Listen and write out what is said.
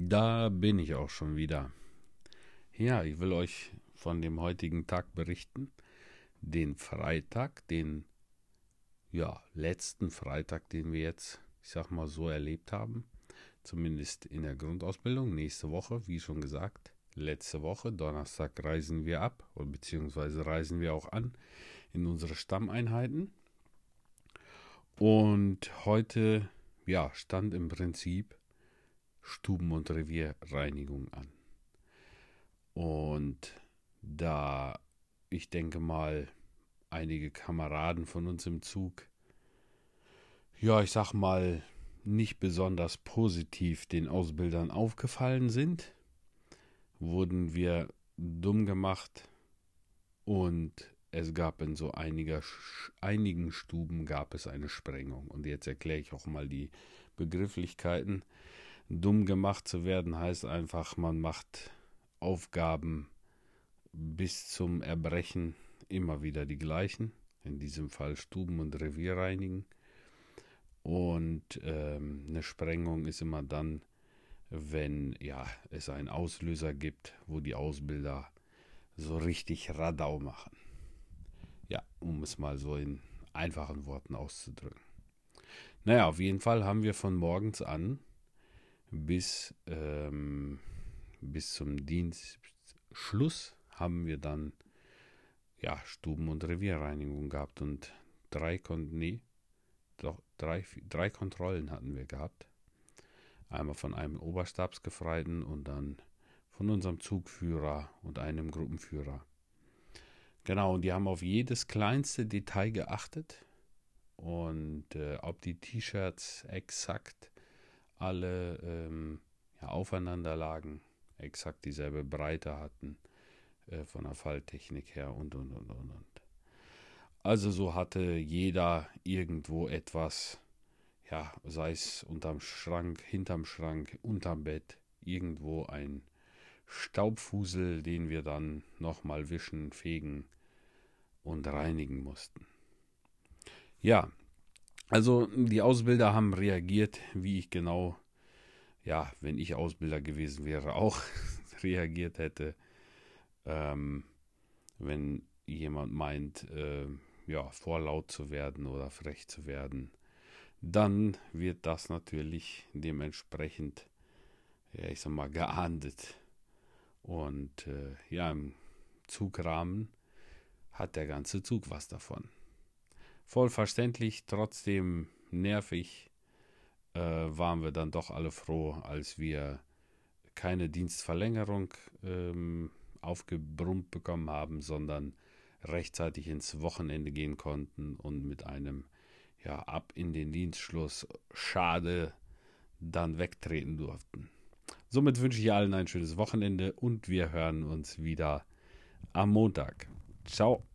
Da bin ich auch schon wieder. Ja, ich will euch von dem heutigen Tag berichten. Den Freitag, den ja, letzten Freitag, den wir jetzt, ich sag mal, so erlebt haben. Zumindest in der Grundausbildung. Nächste Woche, wie schon gesagt, letzte Woche, Donnerstag reisen wir ab, beziehungsweise reisen wir auch an in unsere Stammeinheiten. Und heute, ja, stand im Prinzip Stuben- und Revierreinigung an. Und da ich denke mal, einige Kameraden von uns im Zug, ja, ich sag mal, nicht besonders positiv den Ausbildern aufgefallen sind, wurden wir dumm gemacht und es gab in so einiger, einigen Stuben gab es eine Sprengung. Und jetzt erkläre ich auch mal die Begrifflichkeiten. Dumm gemacht zu werden heißt einfach, man macht Aufgaben bis zum Erbrechen immer wieder die gleichen. In diesem Fall Stuben- und Revierreinigen. Und ähm, eine Sprengung ist immer dann, wenn ja, es einen Auslöser gibt, wo die Ausbilder so richtig Radau machen. Ja, um es mal so in einfachen Worten auszudrücken. Naja, auf jeden Fall haben wir von morgens an bis, ähm, bis zum Dienstschluss haben wir dann ja, Stuben- und Revierreinigung gehabt und drei, nee, doch, drei, drei Kontrollen hatten wir gehabt. Einmal von einem Oberstabsgefreiten und dann von unserem Zugführer und einem Gruppenführer. Genau, und die haben auf jedes kleinste Detail geachtet und äh, ob die T-Shirts exakt alle ähm, ja, aufeinander lagen, exakt dieselbe Breite hatten äh, von der Falltechnik her und und und und und. Also so hatte jeder irgendwo etwas, ja, sei es unterm Schrank, hinterm Schrank, unterm Bett, irgendwo ein Staubfusel, den wir dann nochmal wischen, fegen und reinigen mussten. Ja, also die Ausbilder haben reagiert, wie ich genau, ja, wenn ich Ausbilder gewesen wäre, auch reagiert hätte, ähm, wenn jemand meint, äh, ja, vorlaut zu werden oder frech zu werden, dann wird das natürlich dementsprechend, ja, ich sag mal, geahndet. Und äh, ja, im Zugrahmen hat der ganze Zug was davon voll verständlich, trotzdem nervig, äh, waren wir dann doch alle froh, als wir keine Dienstverlängerung ähm, aufgebrummt bekommen haben, sondern rechtzeitig ins Wochenende gehen konnten und mit einem ja ab in den Dienstschluss schade dann wegtreten durften. Somit wünsche ich allen ein schönes Wochenende und wir hören uns wieder am Montag. Ciao.